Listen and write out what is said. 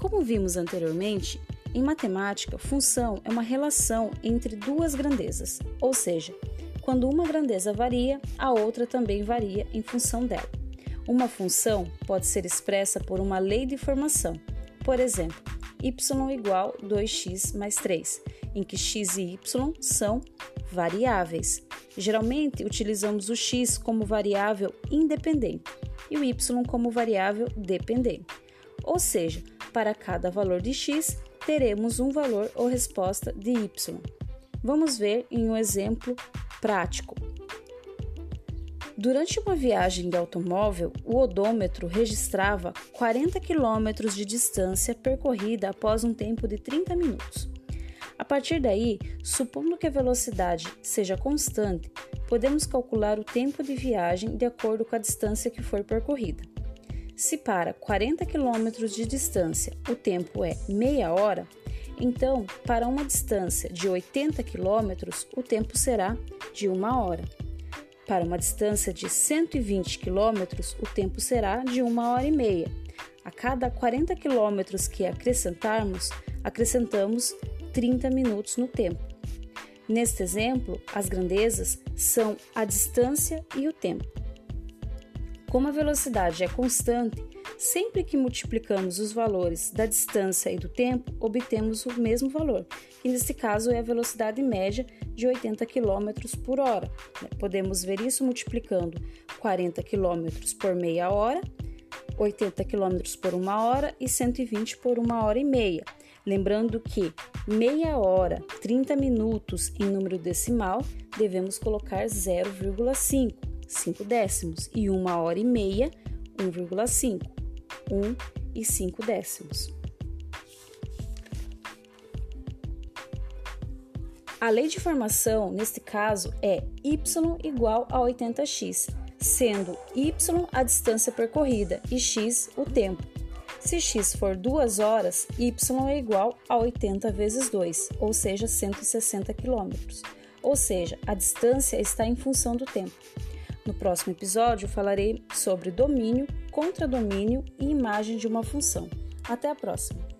Como vimos anteriormente, em matemática, função é uma relação entre duas grandezas, ou seja, quando uma grandeza varia, a outra também varia em função dela. Uma função pode ser expressa por uma lei de formação, por exemplo, y igual 2x mais 3, em que x e y são variáveis. Geralmente utilizamos o x como variável independente e o y como variável dependente. Ou seja, para cada valor de x, teremos um valor ou resposta de y. Vamos ver em um exemplo prático. Durante uma viagem de automóvel, o odômetro registrava 40 km de distância percorrida após um tempo de 30 minutos. A partir daí, supondo que a velocidade seja constante, podemos calcular o tempo de viagem de acordo com a distância que for percorrida. Se para 40 km de distância o tempo é meia hora, então para uma distância de 80 km o tempo será de uma hora. Para uma distância de 120 km, o tempo será de uma hora e meia. A cada 40 km que acrescentarmos, acrescentamos 30 minutos no tempo. Neste exemplo, as grandezas são a distância e o tempo. Como a velocidade é constante, sempre que multiplicamos os valores da distância e do tempo, obtemos o mesmo valor, que neste caso é a velocidade média de 80 km por hora. Podemos ver isso multiplicando 40 km por meia hora, 80 km por uma hora e 120 por uma hora e meia. Lembrando que meia hora, 30 minutos em número decimal, devemos colocar 0,5, 5 décimos, e uma hora e meia, 1,5, 1 e 5 décimos. A lei de formação, neste caso, é y igual a 80x, sendo y a distância percorrida e x o tempo. Se x for 2 horas, y é igual a 80 vezes 2, ou seja, 160 km. Ou seja, a distância está em função do tempo. No próximo episódio, falarei sobre domínio, contradomínio e imagem de uma função. Até a próxima!